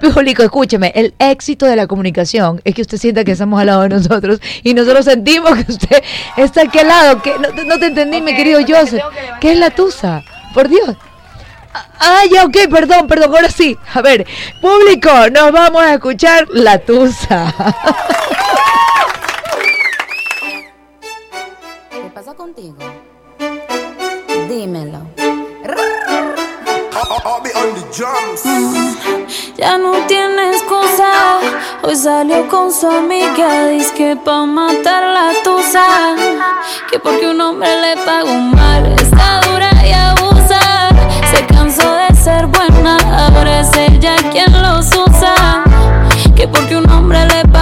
público, escúcheme, el éxito de la comunicación es que usted sienta que estamos al lado de nosotros y nosotros sentimos que usted está aquí al lado, que no, te- no te entendí, mi querido Joseph, ¿qué es la tusa? Por Dios. Ah, ya, ok, perdón, perdón, ahora sí. A ver, público, nos vamos a escuchar La Tusa. ¿Qué pasa contigo? Dímelo. Ya no tiene excusa. Hoy salió con su amiga. Dice que pa' matar la tusa. Que porque un hombre le pagó mal. Está dura y abusa. Se cansó de ser buena. Ahora es ella quien los usa. Que porque un hombre le pagó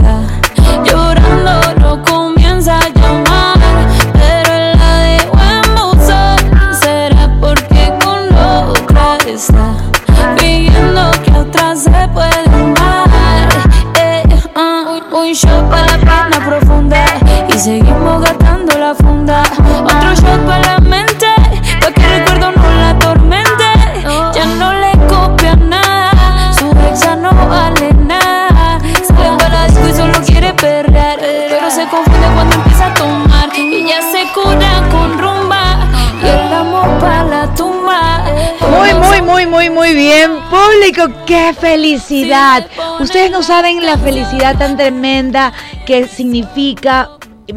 Se puede amar. Eh, un un shot para la pena profunda y seguimos gastando la funda. Otro shot para la muy, bien. Público, qué felicidad. Ustedes no saben la felicidad tan tremenda que significa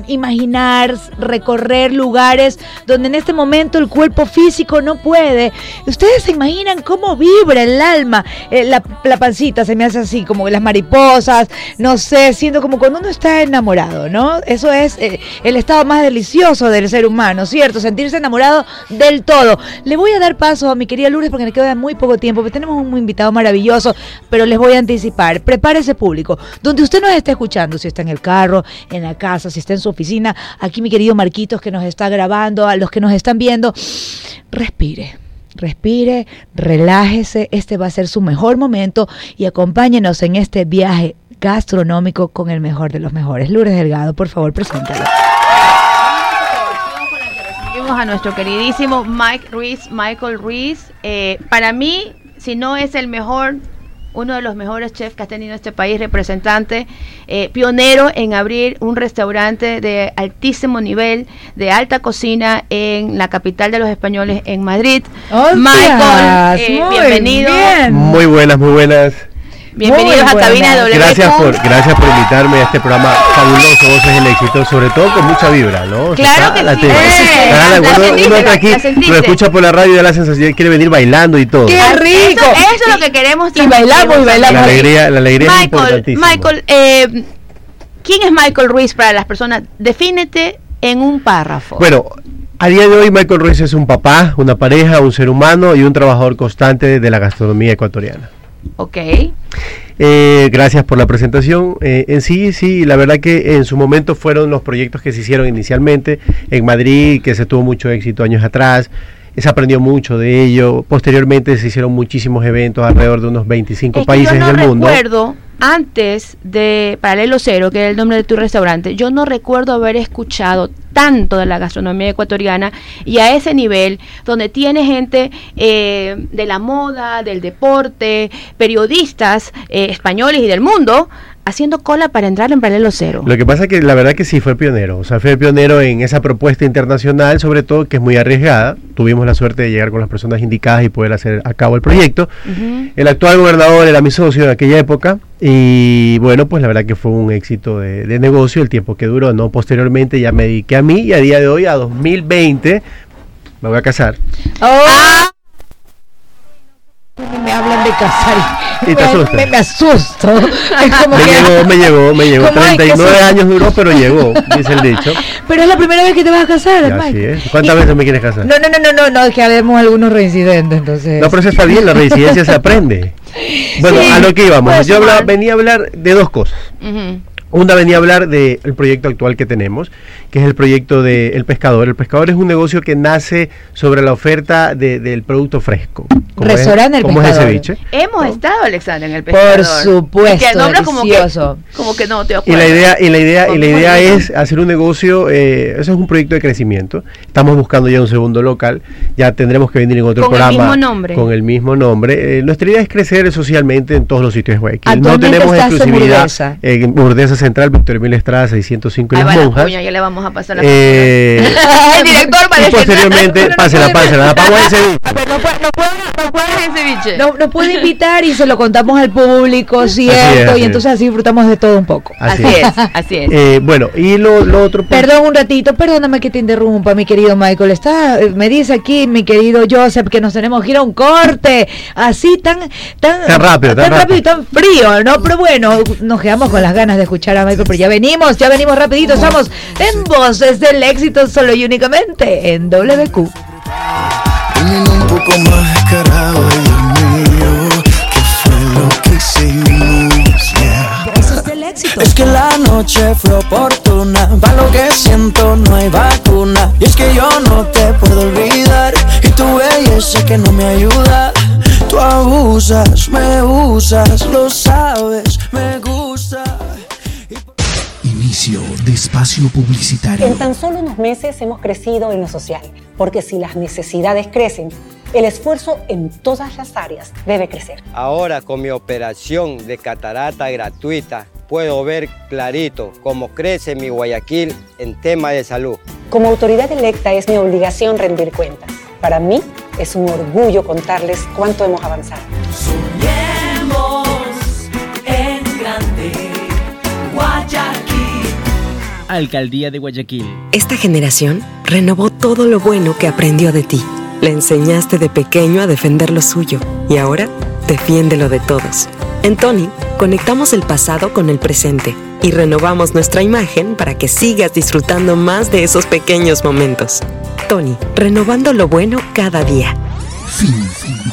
imaginar, recorrer lugares donde en este momento el cuerpo físico no puede. Ustedes se imaginan cómo vibra el alma, Eh, la, pancita se me hace así, como las mariposas, no sé, siento como cuando uno está enamorado, ¿no? Eso es eh, el estado más delicioso del ser humano, ¿cierto? Sentirse enamorado del todo. Le voy a dar paso a mi querida Lourdes porque me queda muy poco tiempo, porque tenemos un invitado maravilloso, pero les voy a anticipar. Prepárese público, donde usted nos esté escuchando, si está en el carro, en la casa, si está en su oficina, aquí mi querido Marquitos que nos está grabando, a los que nos están viendo, respire. Respire, relájese, este va a ser su mejor momento y acompáñenos en este viaje gastronómico con el mejor de los mejores. Lourdes Delgado, por favor, preséntalo. A nuestro queridísimo Mike Ruiz, Michael Ruiz. Eh, para mí, si no es el mejor, uno de los mejores chefs que ha tenido este país, representante, eh, pionero en abrir un restaurante de altísimo nivel, de alta cocina en la capital de los españoles, en Madrid. ¡Hostias! Michael, eh, Muy bienvenido. bien. Muy buenas, muy buenas. Bienvenidos a Cabina. W. Gracias por, gracias por invitarme a este programa fabuloso, Voces del Éxito, sobre todo con mucha vibra, ¿no? O sea, Claro está que la sí. Eh, está la- la uno- sentiste, uno está aquí, lo escucha por la radio y da la sensación de que quiere venir bailando y todo. ¡Qué rico! Eso, eso es lo que queremos. Y bailamos, y bailamos. La alegría, la alegría es Michael, importantísima. Michael, eh, ¿quién es Michael Ruiz para las personas? Defínete en un párrafo. Bueno, a día de hoy Michael Ruiz es un papá, una pareja, un ser humano y un trabajador constante de la gastronomía ecuatoriana. Ok. Eh, gracias por la presentación. Eh, en sí, sí, la verdad que en su momento fueron los proyectos que se hicieron inicialmente en Madrid, que se tuvo mucho éxito años atrás. Se aprendió mucho de ello. Posteriormente se hicieron muchísimos eventos alrededor de unos 25 Es que países yo no del mundo. Antes de Paralelo Cero, que era el nombre de tu restaurante, yo no recuerdo haber escuchado tanto de la gastronomía ecuatoriana y a ese nivel, donde tiene gente eh, de la moda, del deporte, periodistas eh, españoles y del mundo, haciendo cola para entrar en paralelo cero. Lo que pasa es que la verdad que sí fue pionero, o sea, fue pionero en esa propuesta internacional, sobre todo que es muy arriesgada. Tuvimos la suerte de llegar con las personas indicadas y poder hacer a cabo el proyecto. El actual gobernador era mi socio en aquella época y bueno, pues la verdad que fue un éxito de, de negocio el tiempo que duró, ¿no? Posteriormente ya me dediqué a mí y a día de hoy, a 2020, me voy a casar. Oh. Me hablan de casar. Y te me, me- me asusto. Como Me que- llegó, me llegó, me llegó. ¿Cómo hay que 39 ser? años duró, pero llegó, dice el dicho. Pero es la primera vez que te vas a casar, así es. ¿Cuántas Y- veces me quieres casar? No, no, no, no, no, no, es que habemos algunos reincidentes, entonces. No, pero eso está bien, la reincidencia se aprende. Bueno, Sí, a lo que íbamos. Yo hablaba- venía a hablar de dos cosas. Una venía a hablar del proyecto actual que tenemos, que es el proyecto de El Pescador. El Pescador es un negocio que nace sobre la oferta de- del producto fresco. como es- Restaurante El es el Pescador. ceviche. Hemos estado, Alexander, en el Por pescador. supuesto, Y que nombra como que, como que no te Y acuerdas. la idea, y la idea, y la idea es hacer un negocio, eh, eso es un proyecto de crecimiento. Estamos buscando ya un segundo local, ya tendremos que venir en otro Con el programa mismo nombre. con el mismo nombre. Eh, nuestra idea es crecer socialmente en todos los sitios de Guayaquil. No tenemos estás en exclusividad en Urdesa Central, Víctor Emil Estrada 605 y Las Monjas. cuña, ya le vamos a pasar la Eh, el director y parece posteriormente, pásela, pásela, ceviche. No puede, no puede, no puede, en ceviche. no, no puede invitar y se lo contamos al público, ¿cierto? así y es. entonces así disfrutamos de todo un poco. Así Así es, así es. Eh, bueno, y lo, lo otro... pues, Perdón un ratito, perdóname que te interrumpa, mi querido Michael. Está, eh, me dice aquí mi querido Joseph que nos tenemos que ir a un corte, así tan, tan, Tan rápido, tan rápido y tan frío, ¿no? Pero bueno, nos quedamos con las ganas de escuchar Michael, pero ya venimos, ya venimos rapidito, estamos en Voces del Éxito solo y únicamente en WQ. un poco más descarado, mío. ¿Qué fue lo que hicimos? Yeah. Es que la noche fue oportuna. Pa' lo que siento no hay vacuna. Y es que yo no te puedo olvidar. Y tu belleza que no me ayuda. Tú abusas, me usas, lo sabes, me gusta. Inicio de espacio publicitario. En tan solo unos meses hemos crecido en lo social, porque si las necesidades crecen, el esfuerzo en todas las áreas debe crecer. Ahora con mi operación de catarata gratuita puedo ver clarito cómo crece mi Guayaquil en tema de salud. Como autoridad electa es mi obligación rendir cuentas. Para mí es un orgullo contarles cuánto hemos avanzado. Soñemos en grande, Guayaquil. Alcaldía de Guayaquil. Esta generación renovó todo lo bueno que aprendió de ti. Le enseñaste de pequeño a defender lo suyo y ahora defiende lo de todos. En Tony, conectamos el pasado con el presente y renovamos nuestra imagen para que sigas disfrutando más de esos pequeños momentos. Tony, renovando lo bueno cada día. Fin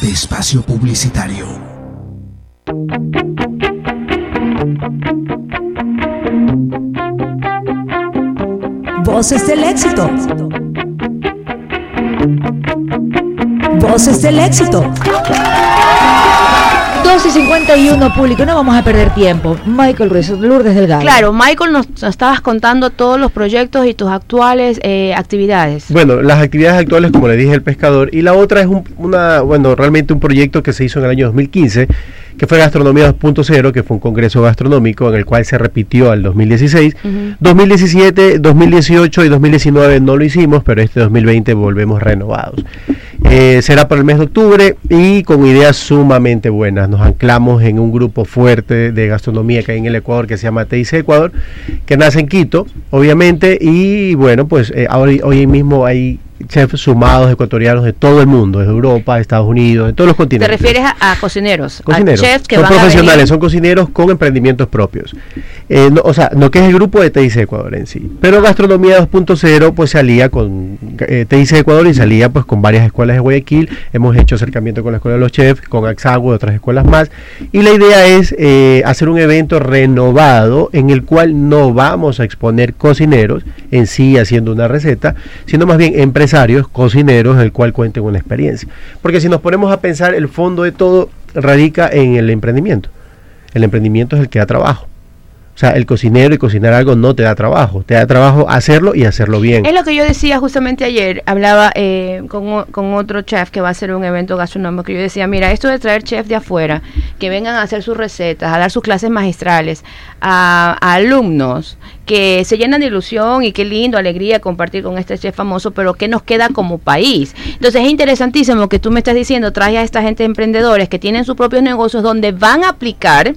de espacio publicitario. Voces del éxito. Voces del éxito. 2 y 51 público, no vamos a perder tiempo. Michael Ruiz, Lourdes Delgado. Claro, Michael, nos, nos estabas contando todos los proyectos y tus actuales eh, actividades. Bueno, las actividades actuales, como le dije, el pescador. Y la otra es un, una, bueno, realmente un proyecto que se hizo en el año 2015, que fue Gastronomía 2.0, que fue un congreso gastronómico en el cual se repitió al 2016. 2017, 2018 y 2019 no lo hicimos, pero este 2020 volvemos renovados. Eh, será para el mes de octubre y con ideas sumamente buenas. Nos anclamos en un grupo fuerte de gastronomía que hay en el Ecuador que se llama TIC Ecuador, que nace en Quito, obviamente, y bueno, pues eh, hoy mismo hay chefs sumados ecuatorianos de todo el mundo, de Europa, Estados Unidos, de todos los ¿Te continentes. refieres a, a cocineros? Cocineros. A chefs que son van a profesionales, venir? son cocineros con emprendimientos propios. Eh, no, o sea, no que es el grupo de TIC Ecuador en sí. Pero Gastronomía 2.0 pues salía con eh, TIC Ecuador y salía pues con varias escuelas de Guayaquil. Hemos hecho acercamiento con la Escuela de los Chefs, con Axagua y otras escuelas más. Y la idea es eh, hacer un evento renovado en el cual no vamos a exponer cocineros en sí haciendo una receta, sino más bien empresarios, cocineros, el cual cuenten una experiencia. Porque si nos ponemos a pensar, el fondo de todo radica en el emprendimiento. El emprendimiento es el que da trabajo. Sea, el cocinero y cocinar algo no te da trabajo, te da trabajo hacerlo y hacerlo bien. Es lo que yo decía justamente ayer, hablaba eh, con, con otro chef que va a hacer un evento gastronómico, que yo decía, mira, esto de traer chefs de afuera, que vengan a hacer sus recetas, a dar sus clases magistrales a, alumnos que se llenan de ilusión y qué lindo, alegría compartir con este chef famoso, pero ¿qué nos queda como país? Entonces es interesantísimo que tú me estás diciendo, trae a esta gente emprendedores que tienen sus propios negocios donde van a aplicar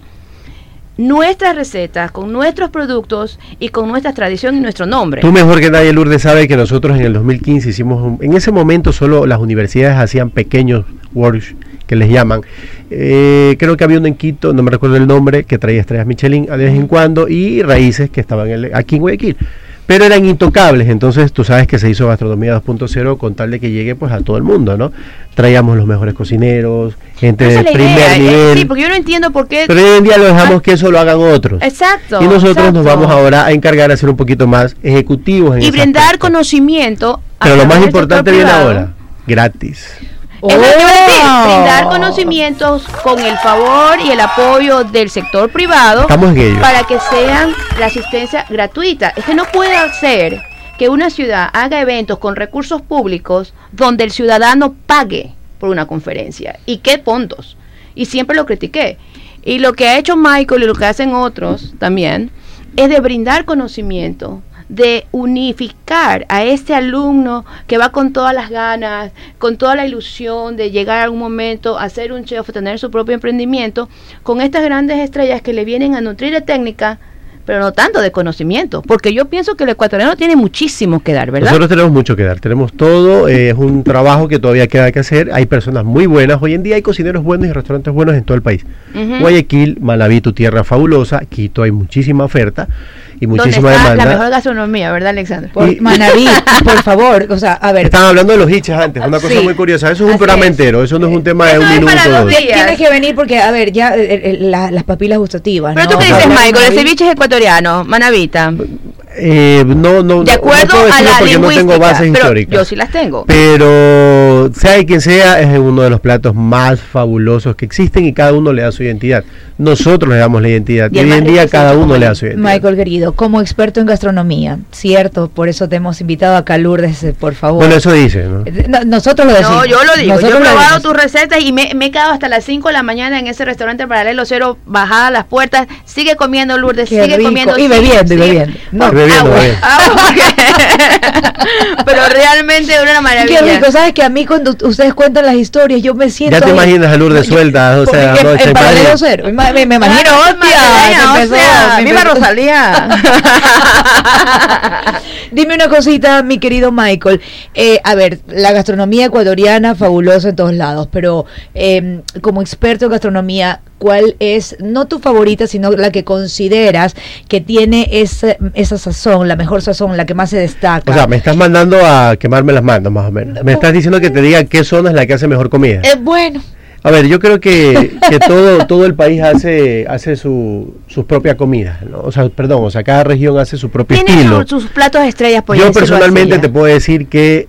nuestras recetas, con nuestros productos y con nuestra tradición y nuestro nombre. Tú mejor que nadie, Lourdes, sabe que nosotros en el 2015 hicimos, un- en ese momento solo las universidades hacían pequeños workshops que les llaman. Eh, creo que había uno en Quito, no me recuerdo el nombre, que traía estrellas Michelin de vez en cuando y raíces que estaban en el- aquí en Guayaquil. Pero eran intocables, entonces tú sabes que se hizo Gastronomía 2.0 con tal de que llegue pues a todo el mundo, ¿no? Traíamos los mejores cocineros, gente de primer idea, eh, nivel. Sí, porque yo no entiendo por qué. Pero hoy en día lo dejamos que eso lo hagan otros. Exacto. Y nosotros nos vamos ahora a encargar de ser un poquito más ejecutivos en Y brindar conocimiento. a Pero lo más importante viene ahora, gratis. Es lo que iba a decir, ¡Oh! brindar conocimientos con el favor y el apoyo del sector privado Estamos en ello. para que sean la asistencia gratuita. Es que no puede ser que una ciudad haga eventos con recursos públicos donde el ciudadano pague por una conferencia. ¿Y qué puntos? Y siempre lo critiqué. Y lo que ha hecho Michael y lo que hacen otros también es de brindar conocimiento, de unificar a este alumno que va con todas las ganas, con toda la ilusión de llegar a algún momento a ser un chef, tener su propio emprendimiento, con estas grandes estrellas que le vienen a nutrir de técnica, pero no tanto de conocimiento, porque yo pienso que el ecuatoriano tiene muchísimo que dar, ¿verdad? Nosotros tenemos mucho que dar, tenemos todo, eh, es un trabajo que todavía queda que hacer, hay personas muy buenas, hoy en día hay cocineros buenos y restaurantes buenos en todo el país. Guayaquil, Malaví, tu tierra fabulosa, Quito hay muchísima oferta y ¿Dónde muchísima está demanda. la mejor gastronomía, ¿verdad, Alexander? Y- Manaví, por favor, o sea, a ver. Estaban hablando de los hiches antes, una cosa Sí. muy curiosa, eso es un programa es. entero, eso no es un tema de un minuto. dos. Tienes que venir porque, a ver, ya eh, eh, la- las papilas gustativas. Pero ¿no? tú qué dices, Michael, el ceviche es ecuatoriano, manavita. Eh, no, no, De acuerdo no a la porque no tengo bases pero históricas. yo sí las tengo. Pero sea quien sea, es uno de los platos más fabulosos que existen y cada uno le da su identidad. Nosotros le damos la identidad y, Y hoy en día cada uno le da su identidad. Michael querido, como experto en gastronomía, cierto, por eso te hemos invitado acá, Lourdes, eh, por favor. Bueno, eso dice, ¿no? Eh, no, nosotros lo decimos. No, yo lo digo. Nosotros yo he probado tus recetas y me, me he quedado hasta las 5 de la mañana en ese restaurante paralelo cero, bajada a las puertas. Sigue comiendo, Lourdes, Qué sigue rico. comiendo. Y sigue- bebiendo, y bebiendo. No, bebiendo, agua, bebiendo. agua. Pero realmente una maravilla. Qué rico, ¿sabes que a mí cuando ustedes cuentan las historias yo me siento Ya te ahí- imaginas a Lourdes suelta, o sea, en, no, en se paralelo cero. Me, me- me imagino, Claro, hostia, empezó, hostia, me viva empezó- Rosalía. Dime una cosita, mi querido Michael. Eh, a ver, la gastronomía ecuatoriana fabulosa en todos lados, pero eh, como experto en gastronomía, ¿cuál es, no tu favorita, sino la que consideras que tiene esa, esa sazón, la mejor sazón, la que más se destaca? O sea, me estás mandando a quemarme las manos, más o menos. Me estás diciendo que te diga qué zona es la que hace mejor comida. Eh, bueno, A ver, yo creo que, que todo, todo el país hace, hace su, su propia comida, ¿no? O sea, perdón, o sea, cada región hace su propio Tiene estilo. sus, sus platos estrellas, por Yo personalmente te ya. puedo decir que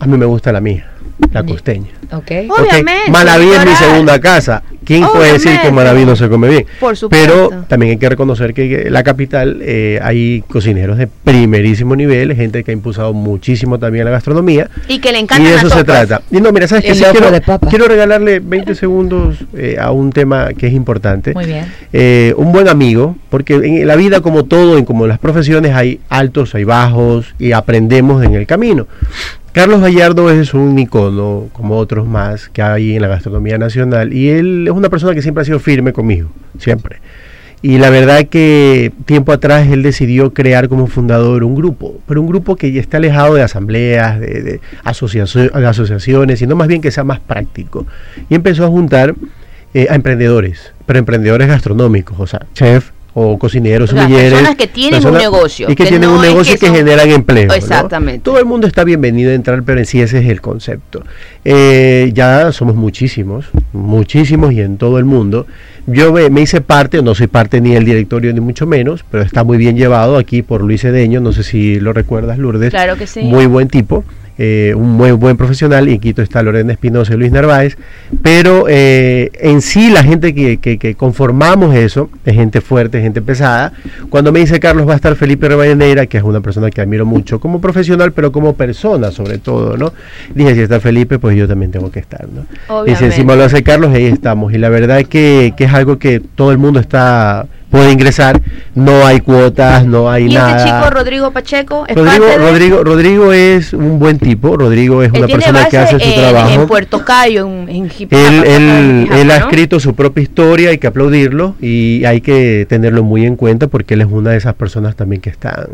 a mí me gusta la mía, la costeña. ok. Obviamente. Manaví es mi segunda casa. ¿Quién puede decir que en. Manaví no se come bien? Por supuesto. Pero también hay que reconocer que que la capital eh, hay cocineros de primerísimo nivel, gente que ha impulsado muchísimo también la gastronomía. Y que le Y encantan de eso se trata. Y no, mira, ¿sabes qué? Sí quiero, quiero regalarle 20 segundos eh, a un tema que es importante. muy bien. Eh, un buen amigo, porque en la vida como todo, en como en las profesiones hay altos, hay bajos y aprendemos en el camino. Carlos Gallardo es un icono, como otros más que hay en la gastronomía nacional, y él es una persona que siempre ha sido firme conmigo, siempre. Y la verdad que tiempo atrás él decidió crear como fundador un grupo, pero un grupo que ya está alejado de asambleas, de, de asociacio- de asociaciones, sino más bien que sea más práctico. Y empezó a juntar eh, a emprendedores, pero emprendedores gastronómicos, o sea, chef o cocineros, O sea, sumilleres, personas que tienen un negocio, y que, que tienen no un negocio que que, generan empleo. ¿no? Exactamente. Todo el mundo está bienvenido a entrar, pero en sí ese es el concepto. Eh, ya somos muchísimos, muchísimos y en todo el mundo. Yo me, me hice parte, no soy parte ni del directorio ni mucho menos, pero está muy bien llevado aquí por Luis Edeño, no sé si lo recuerdas, Lourdes. Claro que sí. Muy buen tipo. Eh, un muy buen profesional y en Quito está Lorena Espinosa y Luis Narváez, pero eh, en sí la gente que, que- que conformamos eso es gente fuerte, gente pesada. Cuando me dice Carlos va a estar Felipe Reballaneira, que es una persona que admiro mucho como profesional, pero como persona sobre todo, ¿no? Dije, si está Felipe, pues yo también tengo que estar, ¿no? Y si encima lo hace Carlos, ahí estamos. Y la verdad que, que es algo que todo el mundo está puede ingresar, no hay cuotas, no hay Y nada. este chico Rodrigo Pacheco es Rodrigo, parte de... Rodrigo, Rodrigo es un buen tipo, Rodrigo es Él una persona que hace su en- trabajo. En Puerto Cayo, en, en Él, él, ha escrito su propia historia, hay que aplaudirlo y hay que tenerlo muy en cuenta porque él es una de esas personas también que están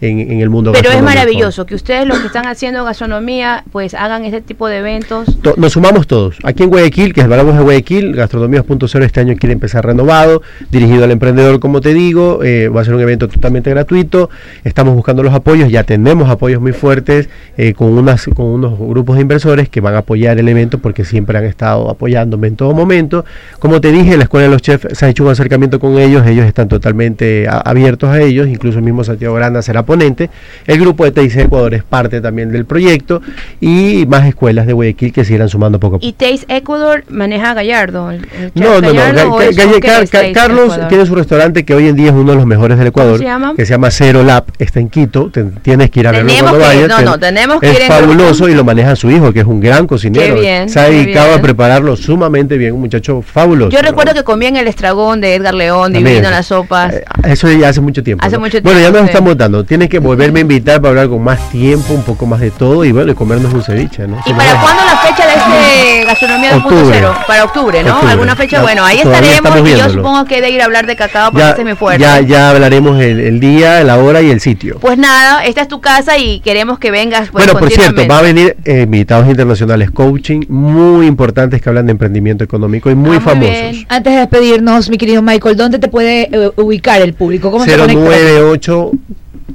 en, en el mundo Pero es maravilloso que ustedes los que están haciendo gastronomía pues hagan este tipo de eventos. To- Nos sumamos todos. Aquí en Guayaquil, que es Hablamos de Guayaquil, Gastronomía 2.0 este año quiere empezar renovado, dirigido al emprendedor, como te digo. eh, va a ser un evento totalmente gratuito. Estamos buscando los apoyos, ya tenemos apoyos muy fuertes eh, con, unas, con unos grupos de inversores que van a apoyar el evento porque siempre han estado apoyándome en todo momento. Como te dije, la Escuela de los Chefs se ha hecho un acercamiento con ellos, ellos están totalmente a- abiertos a ellos, incluso el mismo Santiago Granda será ponente. El grupo de TIC Ecuador es parte también del proyecto y más escuelas de Guayaquil que se irán sumando poco a poco. Y Taste Ecuador maneja a Gallardo. el- el chef No, no, no. Gallardo, Ga- ¿o Ga- es- Galle- o qué Car- es Car- Taste Carlos tiene su restaurante que hoy en día es uno de los mejores del Ecuador, se llama? que se llama Cero Lab, está en Quito, te- tienes que ir a verlo cuando que vayas. no, ten- no, tenemos que es ir fabuloso y lo maneja su hijo, que es un gran cocinero. Qué bien, se ha dedicado bien. a prepararlo sumamente bien, un muchacho fabuloso. Yo recuerdo que comía en el estragón de Edgar León, También. divino las sopas. Eso ya hace mucho tiempo. Hace ¿no? mucho Bueno, ya nos sí. estamos dando. Tienes que volverme a invitar para hablar con más tiempo, un poco más de todo y bueno, y comernos un ceviche, ¿no? ¿Y para cuándo la fecha de este Gastronomía Octubre. 2.0? Para octubre, ¿no? Octubre. ¿Alguna fecha? Bueno, ahí estaremos y yo supongo que he de ir a hablar de cacao porque Ya, este es mi fuerte. ya, ya hablaremos el, el día, la hora y el sitio. Pues nada, esta es tu casa y queremos que vengas pues, Bueno, por cierto, va a venir eh, invitados internacionales coaching muy importantes que hablan de emprendimiento económico y Ah, muy famosos. Antes de despedirnos, mi querido Michael, ¿dónde te puede eh, ubicar el público? ¿Cómo se conecta? 098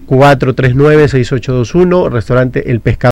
439 6821, restaurante El Pescado.